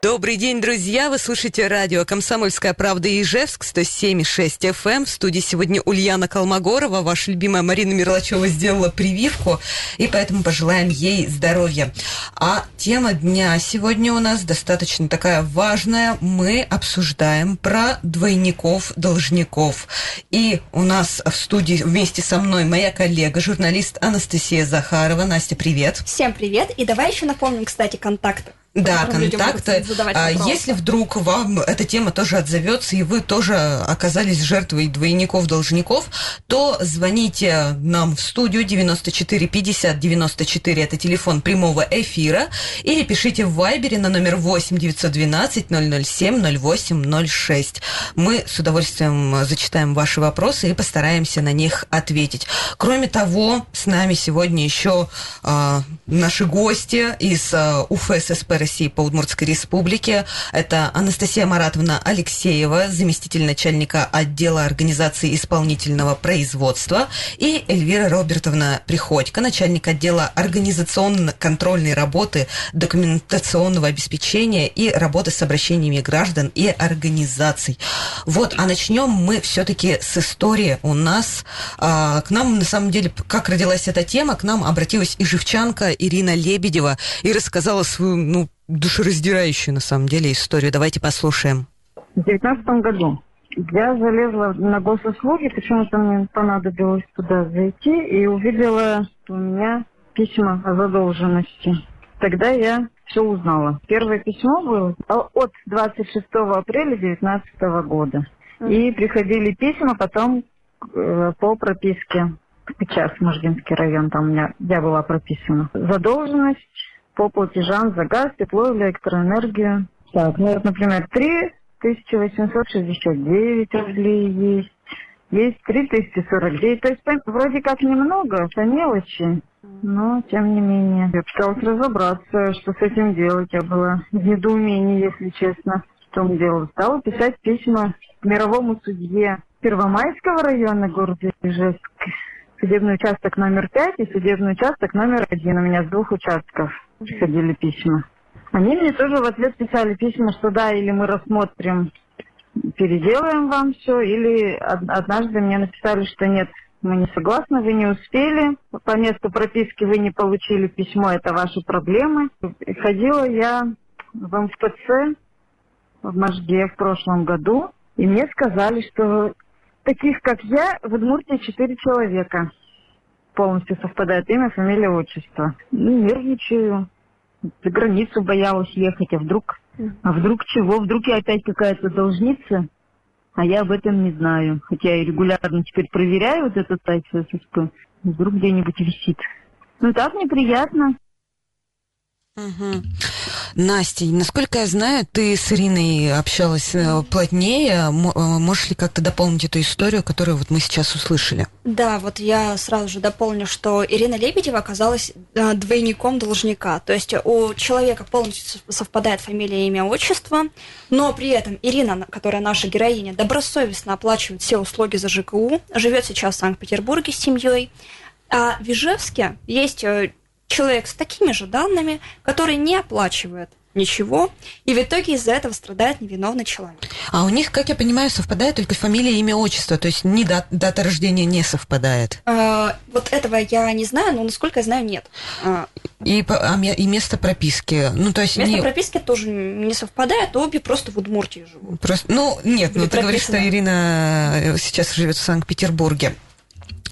Добрый день, друзья! Вы слушаете радио «Комсомольская правда» Ижевск, 107,6 FM. Эм. В студии сегодня Ульяна Колмогорова. Ваша любимая Марина Мирлачева сделала прививку, и поэтому пожелаем ей здоровья. А тема дня сегодня у нас достаточно такая важная. Мы обсуждаем про двойников-должников. И у нас в студии вместе со мной моя коллега, журналист Анастасия Захарова. Настя, привет! Всем привет! И давай еще напомним, кстати, контакты. Да, контакты. А если вдруг вам эта тема тоже отзовется, и вы тоже оказались жертвой двойников-должников, то звоните нам в студию 94 50 94, это телефон прямого эфира, или пишите в Вайбере на номер 8 912 007 08 06. Мы с удовольствием зачитаем ваши вопросы и постараемся на них ответить. Кроме того, с нами сегодня еще э, наши гости из э, УФССП России по Удмуртской республике. Это Анастасия Маратовна Алексеева, заместитель начальника отдела организации исполнительного производства, и Эльвира Робертовна Приходько, начальник отдела организационно-контрольной работы, документационного обеспечения и работы с обращениями граждан и организаций. Вот, а начнем мы все-таки с истории. У нас а, к нам, на самом деле, как родилась эта тема, к нам обратилась и живчанка Ирина Лебедева и рассказала свою, ну, душераздирающую, на самом деле, историю. Давайте послушаем. В 2019 году я залезла на госуслуги, почему-то мне понадобилось туда зайти, и увидела, что у меня письма о задолженности. Тогда я все узнала. Первое письмо было от 26 апреля 2019 года. И приходили письма потом э, по прописке. Сейчас Можгинский район, там у меня я была прописана. Задолженность по платежам за газ, тепло, электроэнергию. Так, ну вот, например, 3 1869 рублей есть. Есть 3049. То есть вроде как немного, по мелочи, но тем не менее. Я пыталась разобраться, что с этим делать. Я была в недоумении, если честно, в том дело. Стала писать письма мировому судье Первомайского района города Ижевск. Судебный участок номер 5 и судебный участок номер 1. У меня с двух участков приходили письма. Они мне тоже в ответ писали письма, что да, или мы рассмотрим, переделаем вам все, или однажды мне написали, что нет, мы не согласны, вы не успели, по месту прописки вы не получили письмо, это ваши проблемы. Ходила я в МФЦ в Можге в прошлом году, и мне сказали, что таких, как я, в Удмуртии четыре человека. Полностью совпадает имя, фамилия, отчество. Ну, нервничаю за границу боялась ехать, а вдруг, а вдруг чего, вдруг я опять какая-то должница, а я об этом не знаю. Хотя я регулярно теперь проверяю вот этот сайт ССП, вдруг где-нибудь висит. Ну так неприятно. Настя, насколько я знаю, ты с Ириной общалась э, плотнее. Э, можешь ли как-то дополнить эту историю, которую вот мы сейчас услышали? Да, вот я сразу же дополню, что Ирина Лебедева оказалась э, двойником должника. То есть у человека полностью совпадает фамилия, имя, отчество, но при этом Ирина, которая наша героиня, добросовестно оплачивает все услуги за ЖКУ, живет сейчас в Санкт-Петербурге с семьей. А в Ижевске есть человек с такими же данными, который не оплачивает ничего, и в итоге из-за этого страдает невиновный человек. А у них, как я понимаю, совпадает только фамилия, имя, отчество, то есть ни дат, дата рождения не совпадает. А, вот этого я не знаю, но насколько я знаю, нет. А, и, а, и место прописки, ну то есть место не... прописки тоже не совпадает, обе просто в Удмуртии живут. Просто, ну нет, ну ты говоришь, что Ирина сейчас живет в Санкт-Петербурге.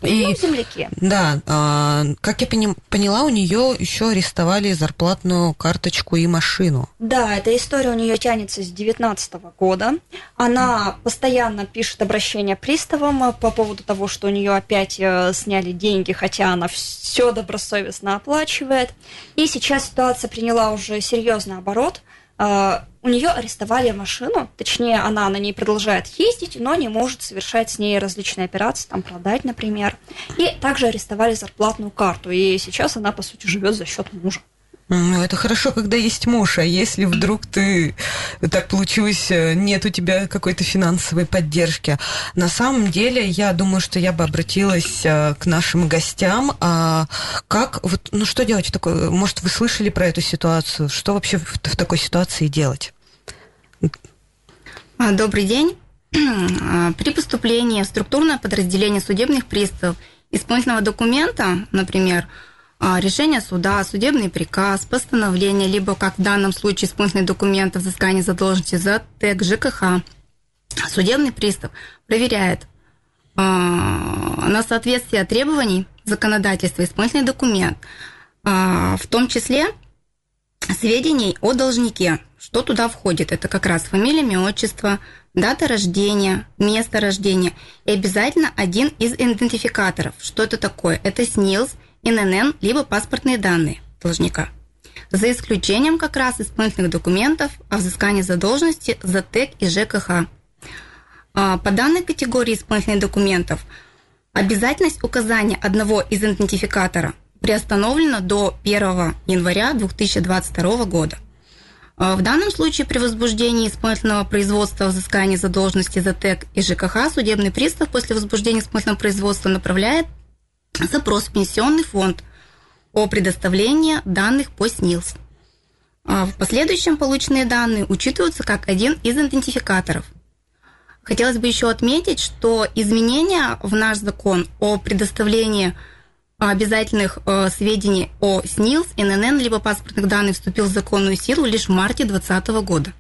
И, ну, земляки. Да, а, как я поняла, у нее еще арестовали зарплатную карточку и машину. Да, эта история у нее тянется с 2019 года. Она постоянно пишет обращение приставам по поводу того, что у нее опять э, сняли деньги, хотя она все добросовестно оплачивает. И сейчас ситуация приняла уже серьезный оборот. У нее арестовали машину, точнее, она на ней продолжает ездить, но не может совершать с ней различные операции, там продать, например. И также арестовали зарплатную карту, и сейчас она, по сути, живет за счет мужа. Ну, это хорошо, когда есть муж, а если вдруг ты так получилось, э, нет у тебя какой-то финансовой поддержки. На самом деле, я думаю, что я бы обратилась э, к нашим гостям. А как, вот, ну что делать в может, вы слышали про эту ситуацию? Что вообще в, в такой ситуации делать? А, добрый день. А, при поступлении в структурное подразделение судебных приставов исполнительного документа, например, а, решение суда, судебный приказ, постановление, либо, как в данном случае, исполнительный документ о взыскании задолженности за ТЭК ЖКХ, судебный пристав проверяет на соответствие требований законодательства исполнительный документ, в том числе сведений о должнике. Что туда входит? Это как раз фамилия, имя, отчество, дата рождения, место рождения и обязательно один из идентификаторов. Что это такое? Это СНИЛС – ИНН, либо паспортные данные должника. За исключением как раз исполнительных документов о взыскании задолженности за ТЭК и ЖКХ. А, по данной категории исполнительных документов обязательность указания одного из идентификатора приостановлена до 1 января 2022 года. А, в данном случае при возбуждении исполнительного производства о взыскании задолженности за ТЭК и ЖКХ судебный пристав после возбуждения исполнительного производства направляет запрос в пенсионный фонд о предоставлении данных по СНИЛС. А в последующем полученные данные учитываются как один из идентификаторов. Хотелось бы еще отметить, что изменения в наш закон о предоставлении обязательных э, сведений о СНИЛС, ННН, либо паспортных данных вступил в законную силу лишь в марте 2020 года.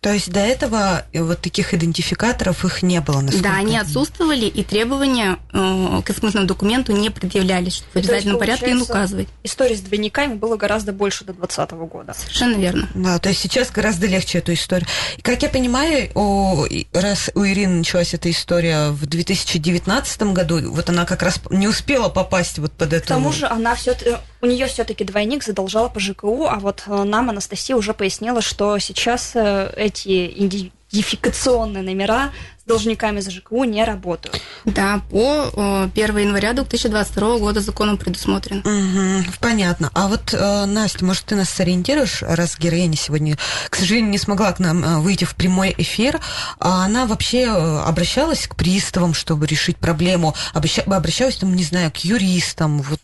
То есть до этого вот таких идентификаторов их не было, Да, они отсутствовали, и требования э, к исполнительному документу не предъявлялись, чтобы в обязательном порядке им указывать. История с двойниками было гораздо больше до 2020 года. Совершенно верно. Да, то есть сейчас гораздо легче эту историю. Как я понимаю, у, раз у Ирины началась эта история в 2019 году, вот она как раз не успела попасть вот под эту... К тому же она все у нее все-таки двойник задолжала по ЖКУ, а вот э, нам Анастасия уже пояснила, что сейчас э, эти идентификационные номера с должниками за ЖКУ не работают. Да, по 1 января 2022 года законом предусмотрено. Угу, понятно. А вот, э, Настя, может, ты нас сориентируешь, раз героиня сегодня, к сожалению, не смогла к нам выйти в прямой эфир, а она вообще обращалась к приставам, чтобы решить проблему, обращалась, там, не знаю, к юристам, вот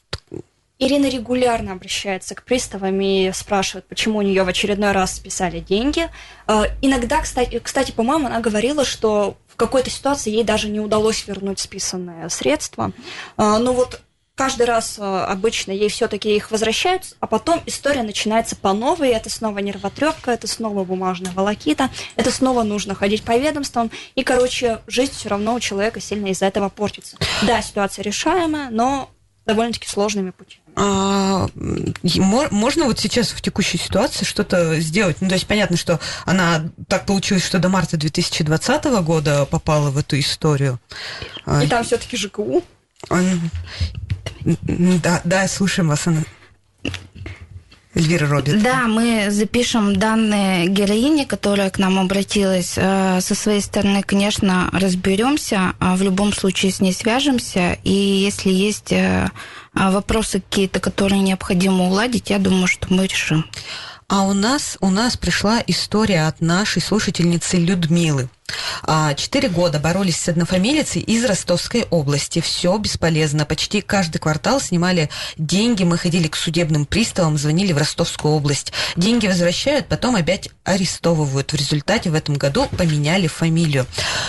Ирина регулярно обращается к приставам и спрашивает, почему у нее в очередной раз списали деньги. Э, иногда, кстати, кстати по-моему, она говорила, что в какой-то ситуации ей даже не удалось вернуть списанные средства. Но вот каждый раз э, обычно ей все-таки их возвращают, а потом история начинается по новой, это снова нервотрепка, это снова бумажная волокита, это снова нужно ходить по ведомствам, и, короче, жизнь все равно у человека сильно из-за этого портится. Да, ситуация решаемая, но довольно-таки сложными путями. А, можно вот сейчас в текущей ситуации что-то сделать? Ну, то есть понятно, что она так получилось, что до марта 2020 года попала в эту историю. И там все-таки ЖКУ. Да, да, слушаем вас, Анна. Эльвира Робит. Да, мы запишем данные героини, которая к нам обратилась. Э, со своей стороны, конечно, разберемся. А в любом случае с ней свяжемся. И если есть э, вопросы какие-то, которые необходимо уладить, я думаю, что мы решим. А у нас, у нас пришла история от нашей слушательницы Людмилы. А, четыре года боролись с однофамилицей из Ростовской области. Все бесполезно. Почти каждый квартал снимали деньги. Мы ходили к судебным приставам, звонили в Ростовскую область. Деньги возвращают, потом опять арестовывают. В результате в этом году поменяли фамилию.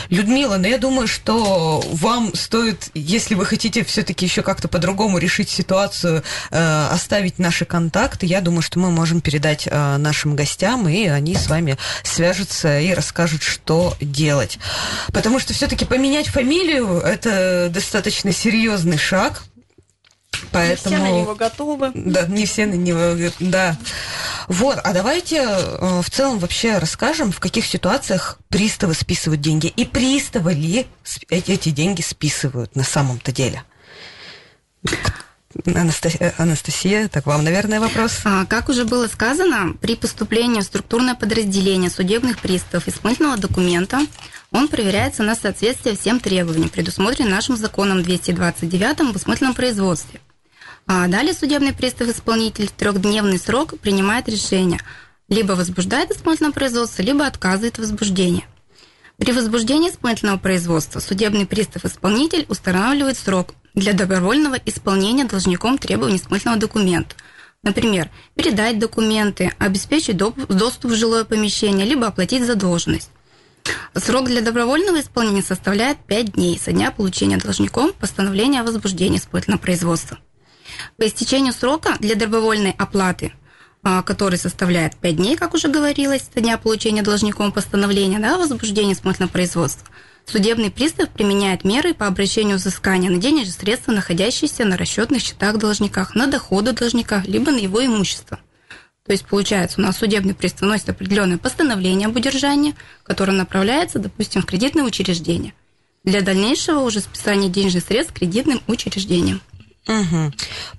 Людмила, ну я думаю, что вам стоит, если вы хотите все-таки еще как-то по-другому решить ситуацию, э, оставить наши контакты. Я думаю, что мы можем передать э, нашим гостям, и они с вами свяжутся и расскажут, что делать. Потому что все-таки поменять фамилию это достаточно серьезный шаг. Поэтому... Не все на него готовы. Да, не все на него, да. Вот, а давайте э, в целом вообще расскажем, в каких ситуациях приставы списывают деньги. И приставы ли эти, эти деньги списывают на самом-то деле? Анастасия, Анастасия, так вам, наверное, вопрос. А, как уже было сказано, при поступлении в структурное подразделение судебных приставов исполнительного документа он проверяется на соответствие всем требованиям, предусмотренным нашим законом 229 об исполнительном производстве. А далее судебный пристав-исполнитель в трехдневный срок принимает решение. Либо возбуждает исполнительное производство, либо отказывает возбуждение. При возбуждении исполнительного производства судебный пристав-исполнитель устанавливает срок для добровольного исполнения должником требований исполнительного документа. Например, передать документы, обеспечить доступ в жилое помещение, либо оплатить задолженность. Срок для добровольного исполнения составляет 5 дней со дня получения должником постановления о возбуждении исполнительного производства. По истечению срока для добровольной оплаты, а, который составляет 5 дней, как уже говорилось, со дня получения должником постановления да, о возбуждении исполнительного производства, судебный пристав применяет меры по обращению взыскания на денежные средства, находящиеся на расчетных счетах должниках, на доходы должника, либо на его имущество – то есть, получается, у нас судебный пристав вносит определенное постановление об удержании, которое направляется, допустим, в кредитное учреждение для дальнейшего уже списания денежных средств кредитным учреждениям. Угу.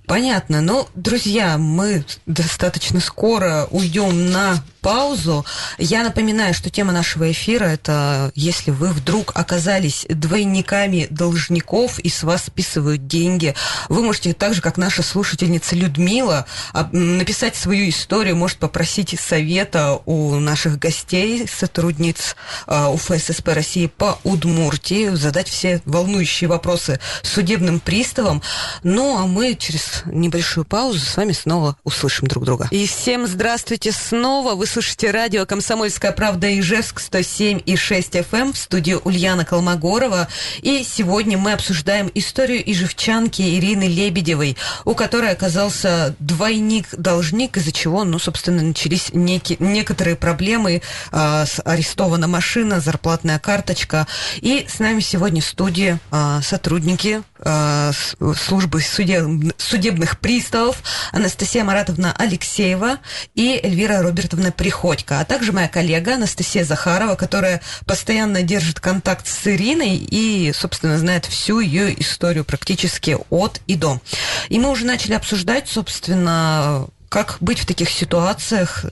Понятно. Но, друзья, мы достаточно скоро уйдем на паузу. Я напоминаю, что тема нашего эфира это если вы вдруг оказались двойниками должников и с вас списывают деньги, вы можете так же, как наша слушательница Людмила, написать свою историю, может попросить совета у наших гостей, сотрудниц а, УФССП России по Удмуртии, задать все волнующие вопросы судебным приставам. Ну, а мы через небольшую паузу с вами снова услышим друг друга. И всем здравствуйте снова. Вы слушаете радио «Комсомольская правда» Ижевск 107 и 6 FM эм в студии Ульяна Колмогорова. И сегодня мы обсуждаем историю ижевчанки Ирины Лебедевой, у которой оказался двойник-должник, из-за чего, ну, собственно, начались некие, некоторые проблемы. Э, арестована машина, зарплатная карточка. И с нами сегодня в студии э, сотрудники э, службы судеб, судебных приставов Анастасия Маратовна Алексеева и Эльвира Робертовна Приходько, а также моя коллега Анастасия Захарова, которая постоянно держит контакт с Ириной и, собственно, знает всю ее историю практически от и до. И мы уже начали обсуждать, собственно, как быть в таких ситуациях.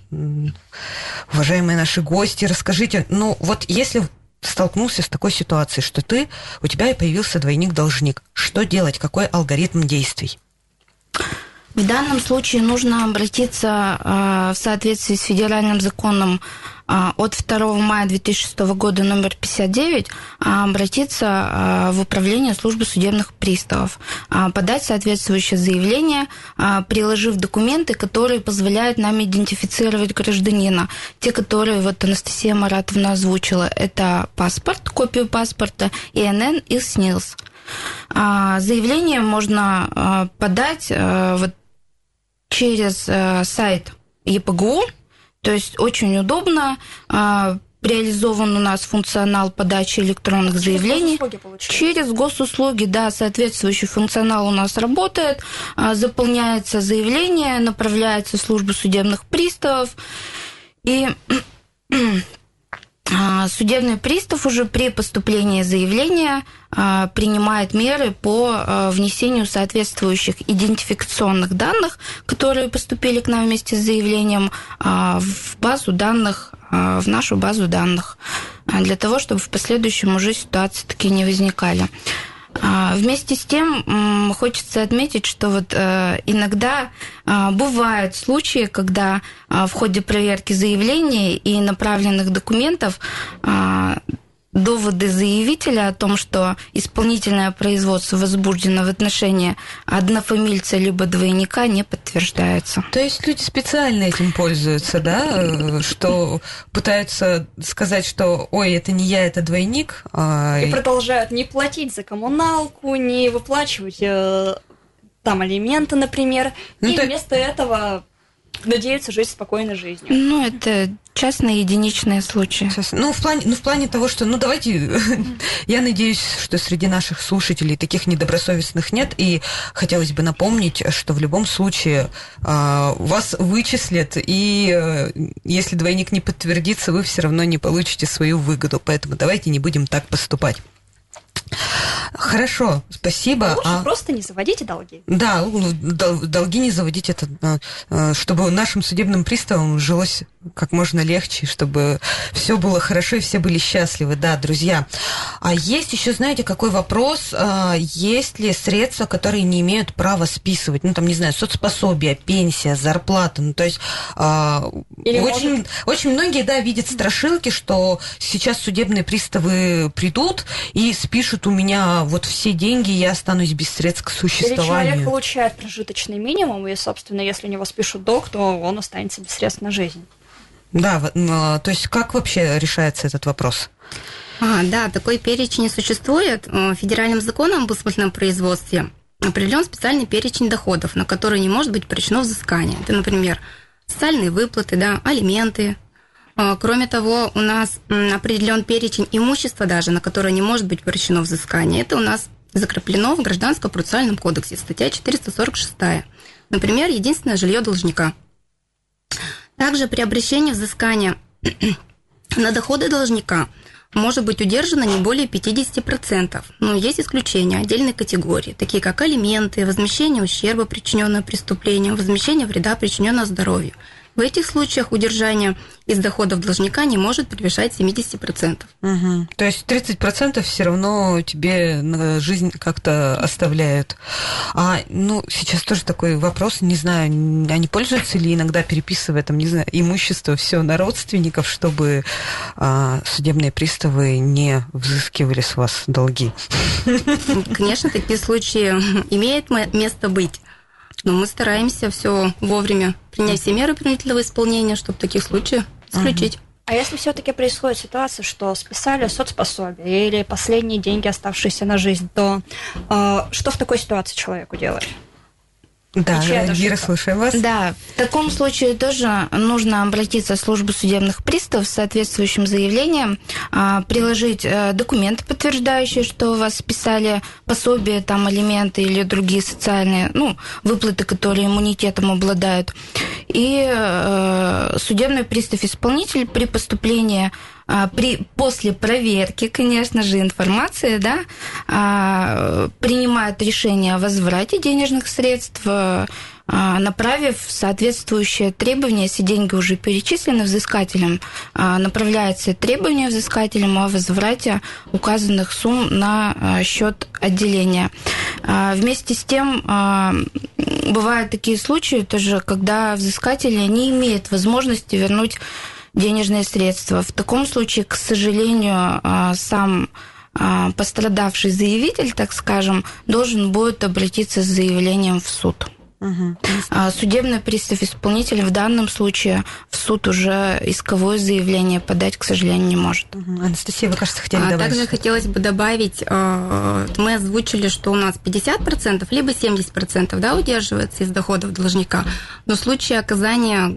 Уважаемые наши гости, расскажите, ну вот если столкнулся с такой ситуацией, что ты, у тебя появился двойник-должник. Что делать? Какой алгоритм действий? В данном случае нужно обратиться э, в соответствии с федеральным законом э, от 2 мая 2006 года номер 59 э, обратиться в управление службы судебных приставов, подать соответствующее заявление, приложив документы, которые позволяют нам идентифицировать гражданина. Те, которые вот Анастасия Маратовна озвучила, это паспорт, копию паспорта, ИНН и СНИЛС. Заявление можно подать вот через сайт ЕПГУ, то есть очень удобно. Реализован у нас функционал подачи электронных через заявлений. Госуслуги, через госуслуги, да, соответствующий функционал у нас работает. Заполняется заявление, направляется в службу судебных приставов. И а, судебный пристав уже при поступлении заявления а, принимает меры по а, внесению соответствующих идентификационных данных, которые поступили к нам вместе с заявлением, в базу данных, в нашу базу данных, для того, чтобы в последующем уже ситуации такие не возникали. А, вместе с тем хочется отметить, что вот э, иногда а, бывают случаи, когда а, в ходе проверки заявлений и направленных документов доводы заявителя о том, что исполнительное производство возбуждено в отношении однофамильца либо двойника, не подтверждаются. То есть люди специально этим пользуются, да, что пытаются сказать, что ой, это не я, это двойник. А... И продолжают не платить за коммуналку, не выплачивать э, там алименты, например, ну, и то... вместо этого надеются жить спокойной жизнью. Ну, это частные единичные случаи. Ну, в плане, ну, в плане того, что, ну, давайте, я надеюсь, что среди наших слушателей таких недобросовестных нет, и хотелось бы напомнить, что в любом случае э, вас вычислят, и э, если двойник не подтвердится, вы все равно не получите свою выгоду, поэтому давайте не будем так поступать. Хорошо, спасибо. Лучше а... просто не заводите долги. Да, долги не заводить, это а, а, чтобы нашим судебным приставам жилось как можно легче, чтобы все было хорошо и все были счастливы. Да, друзья. А есть еще, знаете, какой вопрос? А, есть ли средства, которые не имеют права списывать? Ну, там, не знаю, соцпособие, пенсия, зарплата. Ну, то есть Или очень, может... очень многие, да, видят страшилки, что сейчас судебные приставы придут и спишут у меня вот все деньги, я останусь без средств к существованию. Или человек получает прожиточный минимум, и, собственно, если у него спишут долг, то он останется без средств на жизнь. Да, а, то есть как вообще решается этот вопрос? А, да, такой перечень существует. Э, федеральным законом об усмотренном производстве определен специальный перечень доходов, на которые не может быть причинено взыскание. Это, например, социальные выплаты, да, алименты. А, кроме того, у нас определен перечень имущества даже, на которое не может быть причинено взыскание. Это у нас закреплено в Гражданском процессуальном кодексе, статья 446. Например, единственное жилье должника – также при обращении взыскания на доходы должника может быть удержано не более 50%. Но есть исключения, отдельные категории, такие как алименты, возмещение ущерба, причиненного преступлением, возмещение вреда, причиненного здоровью – в этих случаях удержание из доходов должника не может превышать 70%. Угу. То есть 30% все равно тебе на жизнь как-то оставляют. А, ну, сейчас тоже такой вопрос, не знаю, они пользуются ли иногда переписывая там, не знаю, имущество все на родственников, чтобы а, судебные приставы не взыскивали с вас долги? Конечно, такие случаи имеют место быть. Но мы стараемся все вовремя принять все меры принудительного исполнения, чтобы таких случаев исключить. А если все-таки происходит ситуация, что списали соцпособие или последние деньги, оставшиеся на жизнь, то э, что в такой ситуации человеку делать? Да, Вера, слушаем вас. Да, в таком случае тоже нужно обратиться в службу судебных приставов с соответствующим заявлением, а, приложить э, документы, подтверждающие, что у вас списали пособие, там, элементы или другие социальные, ну, выплаты, которые иммунитетом обладают. И э, судебный пристав-исполнитель при поступлении при, после проверки, конечно же, информации, да, а, принимает решение о возврате денежных средств, а, направив соответствующие требования, если деньги уже перечислены взыскателем, направляется требование взыскателем о возврате указанных сумм на счет отделения. Вместе с тем, бывают такие случаи тоже, когда взыскатели не имеют возможности вернуть денежные средства. В таком случае, к сожалению, а, сам а, пострадавший заявитель, так скажем, должен будет обратиться с заявлением в суд. Угу. Судебный пристав исполнитель в данном случае в суд уже исковое заявление подать, к сожалению, не может. Угу. Анастасия, вы, кажется, хотели добавить. Также хотелось бы добавить, мы озвучили, что у нас 50%, либо 70% да, удерживается из доходов должника, но в случае оказания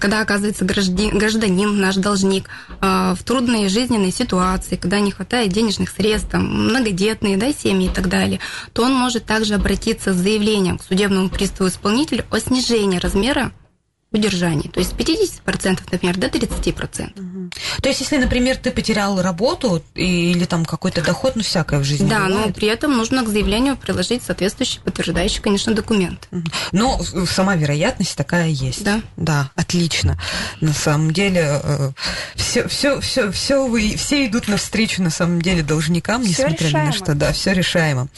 когда оказывается гражданин, наш должник, а, в трудной жизненной ситуации, когда не хватает денежных средств, там, многодетные да, семьи и так далее, то он может также обратиться с заявлением к судебному приставу исполнителю о снижении размера удержании. То есть с 50%, например, до 30%. Угу. То есть, если, например, ты потерял работу или там какой-то доход, ну, всякое в жизни Да, бывает. но при этом нужно к заявлению приложить соответствующий, подтверждающий, конечно, документ. Угу. Но сама вероятность такая есть. Да. Да, отлично. На самом деле, все, все, все, все, вы, все идут навстречу, на самом деле, должникам, всё несмотря решаемо. ни на что. Да, все решаемо.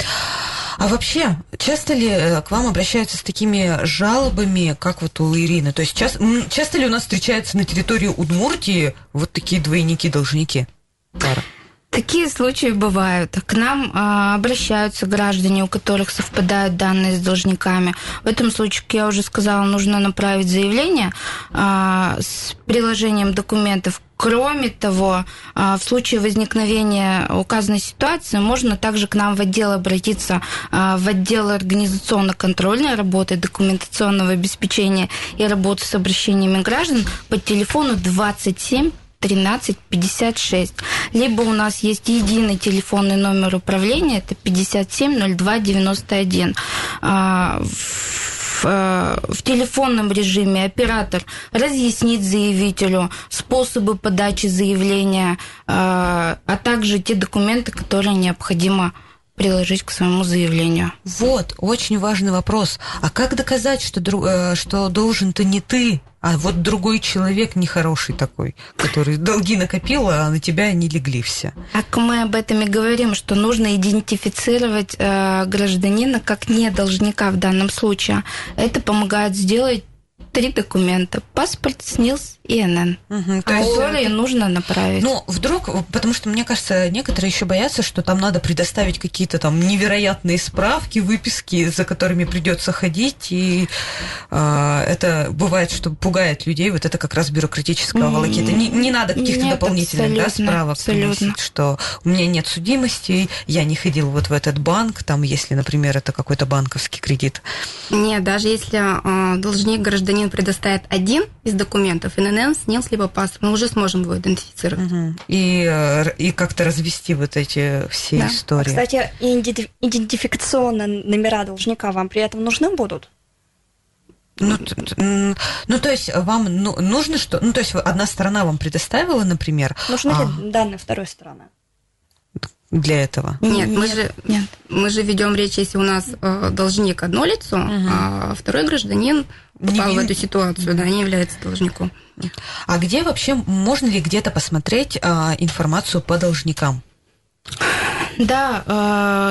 А вообще, часто ли э, к вам обращаются с такими жалобами, как вот у Ирины? То есть часто, часто ли у нас встречаются на территории Удмуртии вот такие двойники-должники? Пара. Такие случаи бывают. К нам а, обращаются граждане, у которых совпадают данные с должниками. В этом случае, как я уже сказала, нужно направить заявление а, с приложением документов Кроме того, а, в случае возникновения указанной ситуации можно также к нам в отдел обратиться а, в отдел организационно-контрольной работы, документационного обеспечения и работы с обращениями граждан по телефону 27 13 56. Либо у нас есть единый телефонный номер управления, это 57 02 91. В, э, в телефонном режиме оператор разъяснит заявителю способы подачи заявления, э, а также те документы, которые необходимо приложить к своему заявлению. Вот, очень важный вопрос. А как доказать, что, э, что должен-то не ты, а вот другой человек нехороший такой, который долги накопил, а на тебя не легли все. Так мы об этом и говорим, что нужно идентифицировать э, гражданина как не должника в данном случае. Это помогает сделать три документа. Паспорт, СНИЛС и НН. Угу, то есть которые это... нужно направить. Ну, вдруг, потому что, мне кажется, некоторые еще боятся, что там надо предоставить какие-то там невероятные справки, выписки, за которыми придется ходить, и э, это бывает, что пугает людей, вот это как раз бюрократическая волокита. Не, не надо каких-то нет, дополнительных да, справок абсолютно. приносить, что у меня нет судимости, я не ходил вот в этот банк, там, если, например, это какой-то банковский кредит. Нет, даже если э, должник гражданин предоставит один из документов, ИНН, СНИЛС, либо паспорт, мы уже сможем его идентифицировать. Угу. И, э, и как-то развести вот эти все да. истории. Кстати, идентификационные номера должника вам при этом нужны будут? Ну, ну, то есть вам ну, нужно что? Ну, то есть одна сторона вам предоставила, например. Нужны а... ли данные второй стороны? Для этого? Нет, мы же нет. мы же ведем речь, если у нас э, должник одно лицо, угу. а второй гражданин попал не... в эту ситуацию, да, не является должником. А где вообще можно ли где-то посмотреть э, информацию по должникам? Да,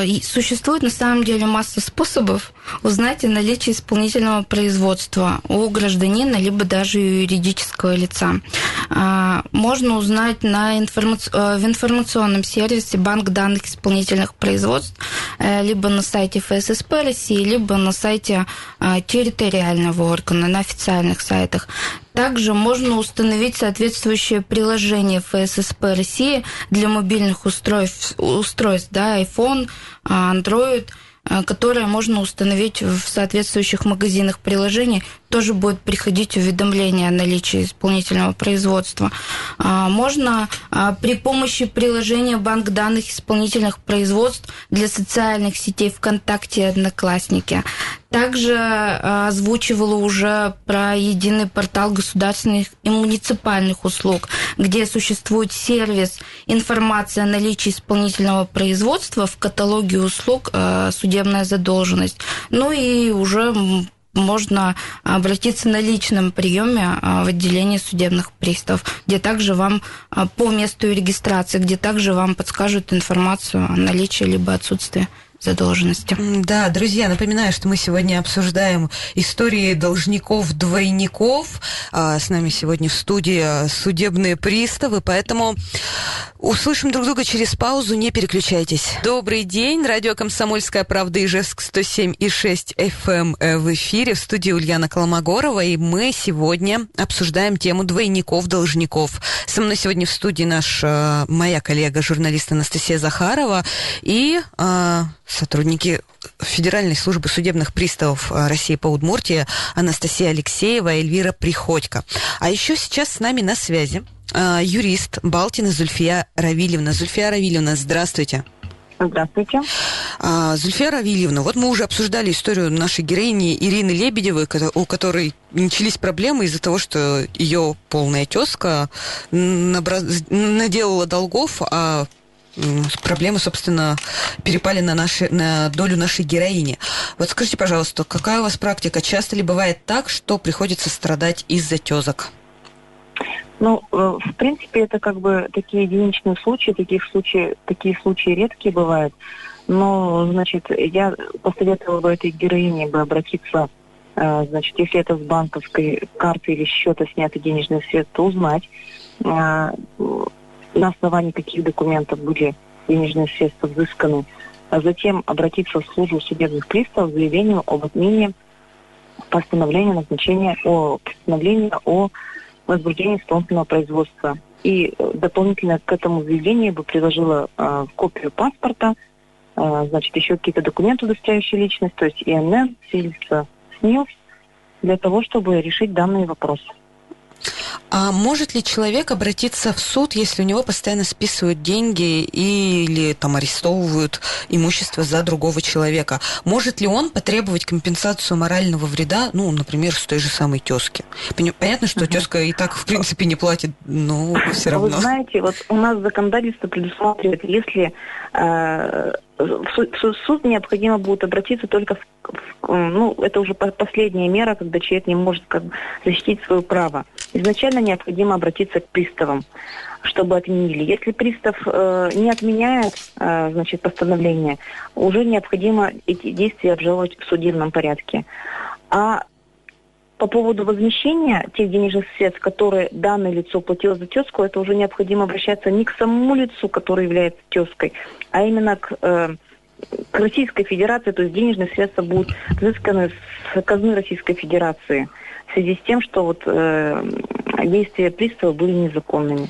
э, существует на самом деле масса способов узнать о наличии исполнительного производства у гражданина, либо даже юридического лица. Э, можно узнать на информаци... Э, в информационном сервисе Банк данных исполнительных производств, либо на сайте ФССП России, либо на сайте территориального органа, на официальных сайтах. Также можно установить соответствующее приложение ФССП России для мобильных устройств, устройств да, iPhone, Android – Э, которое можно установить в соответствующих магазинах приложений. Тоже будет приходить уведомление о наличии исполнительного производства. А, можно а, при помощи приложения банк данных исполнительных производств для социальных сетей ВКонтакте и Одноклассники также э, озвучивала уже про единый портал государственных и муниципальных услуг, где существует сервис информация о наличии исполнительного производства в каталоге услуг судебная задолженность. Ну и уже можно обратиться на личном приеме э, в отделении судебных приставов, где также вам по месту регистрации, где также вам подскажут информацию о наличии либо отсутствии задолженности. Да, друзья, напоминаю, что мы сегодня обсуждаем истории должников-двойников. А, с нами сегодня в студии судебные приставы, поэтому услышим друг друга через паузу, не переключайтесь. Добрый день, радио «Комсомольская правда» Ижевск 107,6 FM эм в эфире, в студии Ульяна Коломогорова, и мы сегодня обсуждаем тему двойников-должников. Со мной сегодня в студии наш, а, моя коллега, журналист Анастасия Захарова и а, сотрудники Федеральной службы судебных приставов э, России по Удмуртии Анастасия Алексеева и Эльвира Приходько. А еще сейчас с нами на связи э, юрист Балтина Зульфия Равильевна. Зульфия Равильевна, здравствуйте. Здравствуйте. А, Зульфия Равильевна, вот мы уже обсуждали историю нашей героини Ирины Лебедевой, у которой начались проблемы из-за того, что ее полная тезка наделала долгов, а проблемы, собственно, перепали на, наши, на долю нашей героини. Вот скажите, пожалуйста, какая у вас практика? Часто ли бывает так, что приходится страдать из-за тезок? Ну, э, в принципе, это как бы такие единичные случаи, таких случаев, такие случаи редкие бывают. Но, значит, я посоветовала бы этой героине бы обратиться, э, значит, если это с банковской карты или счета сняты денежные средства, узнать, э, на основании каких документов были денежные средства взысканы, а затем обратиться в службу судебных приставов с заявлением об отмене постановления назначения о постановлении о возбуждении исполнительного производства. И э, дополнительно к этому заявлению бы приложила э, копию паспорта, э, значит, еще какие-то документы, удостоверяющие личность, то есть ИНН, свидетельство СНИЛС, для того, чтобы решить данный вопрос. А может ли человек обратиться в суд, если у него постоянно списывают деньги или там арестовывают имущество за другого человека? Может ли он потребовать компенсацию морального вреда, ну, например, с той же самой тезки? Понятно, что uh-huh. тезка и так, в принципе, не платит, но все равно. Вы знаете, вот у нас законодательство предусматривает, если э, в суд необходимо будет обратиться только в, в ну, это уже последняя мера, когда человек не может как защитить свое право. Изначально необходимо обратиться к приставам, чтобы отменили. Если пристав э, не отменяет, э, значит, постановление, уже необходимо эти действия обжаловать в судебном порядке. А по поводу возмещения тех денежных средств, которые данное лицо платило за тезку, это уже необходимо обращаться не к самому лицу, который является тезкой, а именно к, э, к Российской Федерации, то есть денежные средства будут взысканы с казны Российской Федерации в связи с тем, что вот э, действия пристава были незаконными.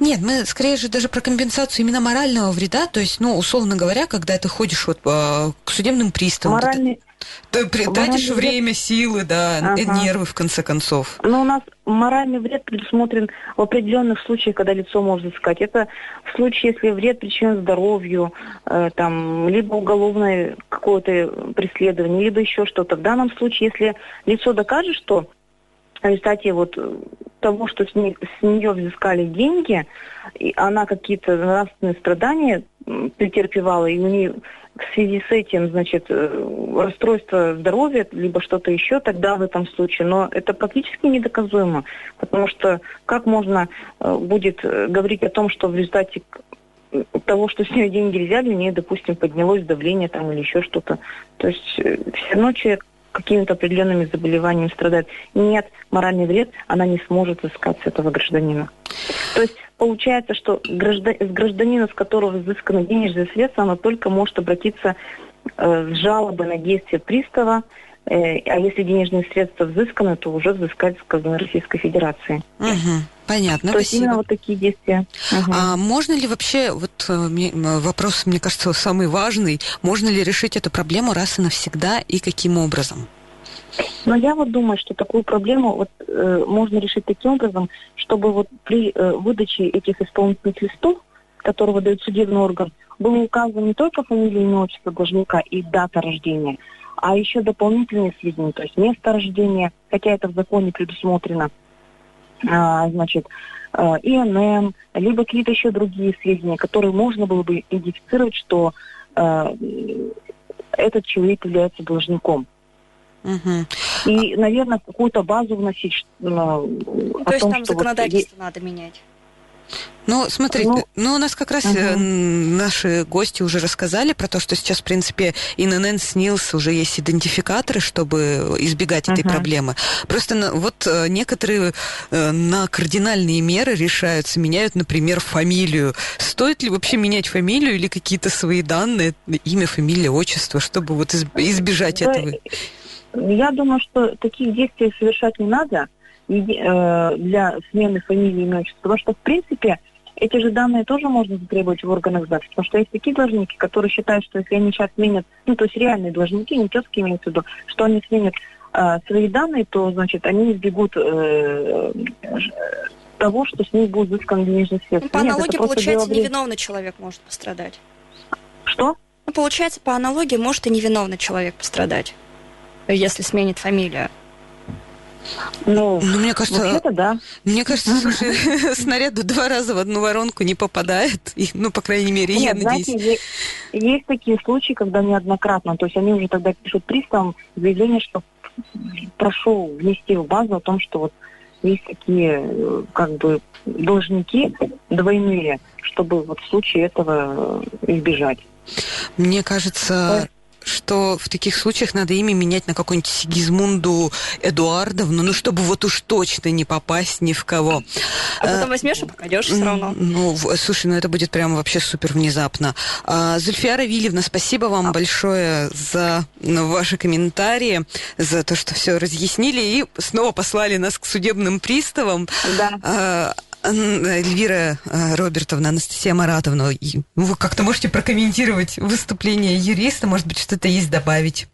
Нет, мы скорее же даже про компенсацию именно морального вреда, то есть, ну, условно говоря, когда ты ходишь вот э, к судебным приставам, Моральный... ты, тратишь время, вред... силы, да, ага. нервы в конце концов. Но у нас моральный вред предусмотрен в определенных случаях, когда лицо может искать. Это в случае, если вред причинен здоровью, э, там, либо уголовное какое-то преследование, либо еще что-то. В данном случае, если лицо докажет, что в результате вот того, что с, ней, с нее взыскали деньги, и она какие-то нравственные страдания претерпевала, и у нее в связи с этим, значит, э, расстройство здоровья, либо что-то еще, тогда в этом случае. Но это практически недоказуемо, потому что как можно э, будет э, говорить о том, что в результате того, что с нее деньги взяли, у нее, допустим, поднялось давление там или еще что-то. То есть все равно человек какими-то определенными заболеваниями страдает, нет, моральный вред она не сможет искать с этого гражданина. То есть получается, что граждан, с гражданина, с которого взысканы денежные средства, она только может обратиться э, с жалобой на действие пристава, э, а если денежные средства взысканы, то уже взыскать с казны Российской Федерации. Угу. Понятно, То есть именно вот такие действия. Угу. А можно ли вообще, вот э, вопрос, мне кажется, самый важный, можно ли решить эту проблему раз и навсегда и каким образом? Но я вот думаю, что такую проблему вот, э, можно решить таким образом, чтобы вот при э, выдаче этих исполнительных листов, которые выдает судебный орган, было указано не только фамилия, имя, отчество должника и дата рождения, а еще дополнительные сведения, то есть место рождения, хотя это в законе предусмотрено, а, значит, а, ИНН, либо какие-то еще другие сведения, которые можно было бы идентифицировать, что а, этот человек является должником. Угу. И, наверное, какую-то базу вносить. Ну, то есть том, там законодательство вот... надо менять. Ну, смотрите, ну, ну у нас как раз угу. наши гости уже рассказали про то, что сейчас, в принципе, ИНН, СНИЛС уже есть идентификаторы, чтобы избегать этой угу. проблемы. Просто вот э, некоторые на кардинальные меры решаются, меняют, например, фамилию. Стоит ли вообще менять фамилию или какие-то свои данные, имя, фамилия, отчество, чтобы вот избежать да, этого? Я думаю, что таких действий совершать не надо для смены фамилии и имя, отчества, потому что, в принципе, эти же данные тоже можно затребовать в органах ЗАГС, потому что есть такие должники, которые считают, что если они сейчас сменят, ну, то есть реальные должники, не тетки имеются в виду, что они сменят э, свои данные, то, значит, они избегут э, того, что с них будут взысканы денежные средства. Ну, по Нет, аналогии, получается, невиновный человек может пострадать. Что? Ну, получается, по аналогии может и невиновный человек пострадать, если сменит фамилию. Ну, ну мне кажется, да. Мне кажется, слушай, снаряд два раза в одну воронку не попадает. И, ну, по крайней мере, Нет, я знаете, надеюсь. Есть, есть такие случаи, когда неоднократно, то есть они уже тогда пишут приставам заявление, что прошу внести в базу о том, что вот есть такие э, как бы должники двойные, чтобы вот в случае этого избежать. Мне кажется, что в таких случаях надо имя менять на какую-нибудь Сигизмунду Эдуардовну, ну, чтобы вот уж точно не попасть ни в кого. А потом э, возьмешь и попадешь все равно. Ну, слушай, ну это будет прямо вообще супер внезапно. А, Зульфиара Вильевна, спасибо вам большое за ну, ваши комментарии, за то, что все разъяснили и снова послали нас к судебным приставам. Да. А, Эльвира э, Робертовна, Анастасия Маратовна, вы как-то можете прокомментировать выступление юриста? Может быть, что-то есть добавить?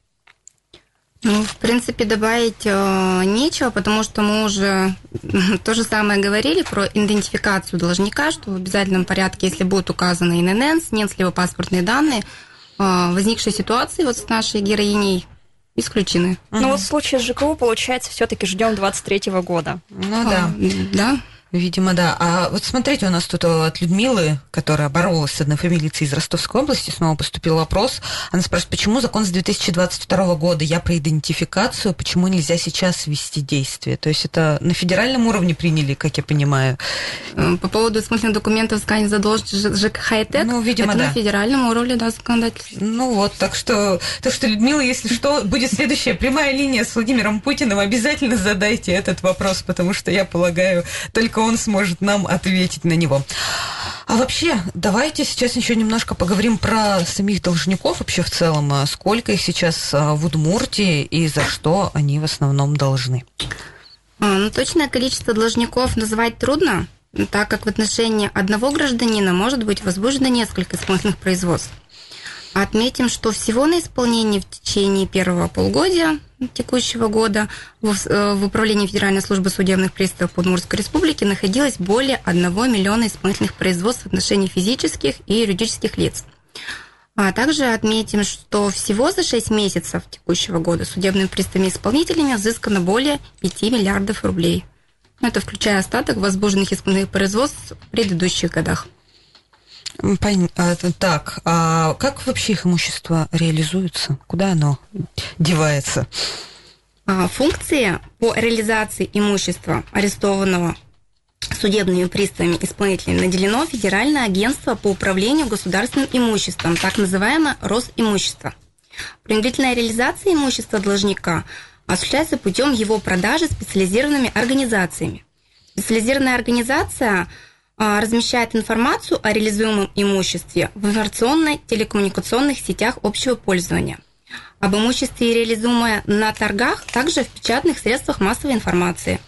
Ну, в принципе, добавить э, нечего, потому что мы уже то же самое говорили про идентификацию должника, что в обязательном порядке, если будут указаны ИНН, СНИЛС, либо паспортные данные, э, возникшие ситуации вот с нашей героиней исключены. Угу. Ну вот в случае с ЖКУ, получается, все-таки ждем 23 года. Ну да. А, да. Видимо, да. А вот смотрите, у нас тут от Людмилы, которая боролась с однофамилицей из Ростовской области, снова поступил вопрос. Она спрашивает, почему закон с 2022 года, я про идентификацию, почему нельзя сейчас ввести действие? То есть это на федеральном уровне приняли, как я понимаю? Э, по поводу смысленных документов взыскания задолженности ЖКХ и ТЭК, ну, видимо, это да. на федеральном уровне, да, законодательства. Ну вот, так что, так что, Людмила, если что, будет следующая прямая линия с Владимиром Путиным, обязательно задайте этот вопрос, потому что я полагаю, только он сможет нам ответить на него. А вообще, давайте сейчас еще немножко поговорим про самих должников вообще в целом. А сколько их сейчас а, в Удмуртии и за что они в основном должны? А, ну, точное количество должников называть трудно, так как в отношении одного гражданина может быть возбуждено несколько исполнительных производств. Отметим, что всего на исполнении в течение первого полугодия текущего года в, э, в Управлении Федеральной службы судебных приставов Удмуртской Республики находилось более 1 миллиона исполнительных производств в отношении физических и юридических лиц. А также отметим, что всего за 6 месяцев текущего года судебными приставами исполнителями взыскано более 5 миллиардов рублей. Это включая остаток возбужденных исполнительных производств в предыдущих годах. Пон... А, так, а как вообще их имущество реализуется? Куда оно девается? А, функции по реализации имущества арестованного судебными приставами исполнителями наделено Федеральное агентство по управлению государственным имуществом, так называемое Росимущество. Принудительная реализация имущества должника осуществляется путем его продажи специализированными организациями. Специализированная организация размещает информацию о реализуемом имуществе в информационно-телекоммуникационных сетях общего пользования. Об имуществе, реализуемое на торгах, также в печатных средствах массовой информации.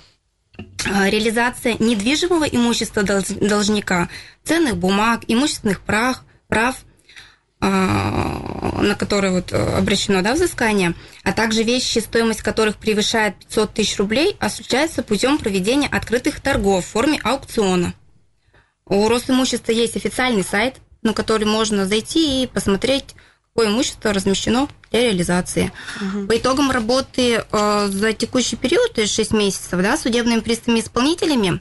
А, реализация недвижимого имущества должника, ценных бумаг, имущественных прав, прав а, на которые вот обращено да, взыскание, а также вещи, стоимость которых превышает 500 тысяч рублей, осуществляется путем проведения открытых торгов в форме аукциона. У Росимущества есть официальный сайт, на который можно зайти и посмотреть, какое имущество размещено для реализации. Угу. По итогам работы э, за текущий период, то есть 6 месяцев, да, судебными приставами исполнителями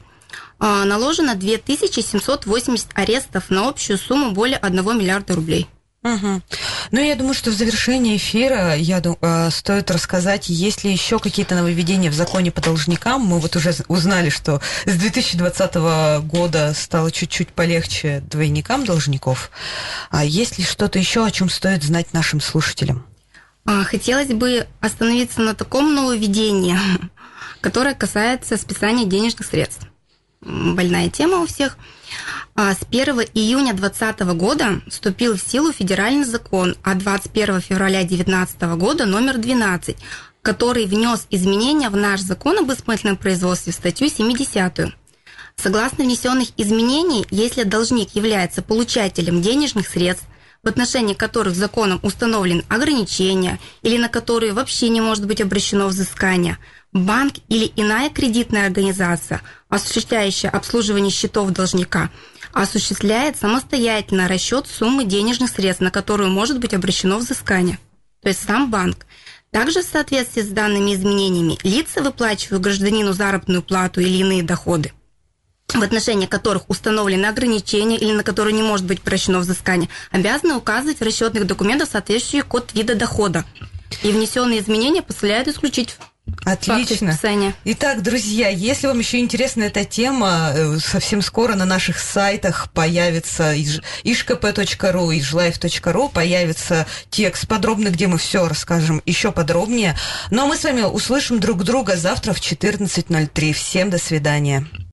э, наложено 2780 арестов на общую сумму более 1 миллиарда рублей. Угу. Ну, я думаю, что в завершении эфира я думаю, стоит рассказать, есть ли еще какие-то нововведения в законе по должникам. Мы вот уже узнали, что с 2020 года стало чуть-чуть полегче двойникам должников. А есть ли что-то еще, о чем стоит знать нашим слушателям? А, хотелось бы остановиться на таком нововведении, которое касается списания денежных средств. Больная тема у всех. А с 1 июня 2020 года вступил в силу федеральный закон, а 21 февраля 2019 года номер 12, который внес изменения в наш закон об исполнительном производстве в статью 70. Согласно внесенных изменений, если должник является получателем денежных средств, в отношении которых законом установлен ограничения или на которые вообще не может быть обращено взыскание, банк или иная кредитная организация, осуществляющая обслуживание счетов должника, осуществляет самостоятельно расчет суммы денежных средств, на которую может быть обращено взыскание, то есть сам банк. Также в соответствии с данными изменениями лица выплачивают гражданину заработную плату или иные доходы, в отношении которых установлены ограничения или на которые не может быть прощено взыскание, обязаны указывать в расчетных документах соответствующий код вида дохода. И внесенные изменения позволяют исключить Отлично. Итак, друзья, если вам еще интересна эта тема, э, совсем скоро на наших сайтах появится ishkp.ru и ижлайф.ру появится текст подробный, где мы все расскажем еще подробнее. Ну а мы с вами услышим друг друга завтра в 14.03. Всем до свидания.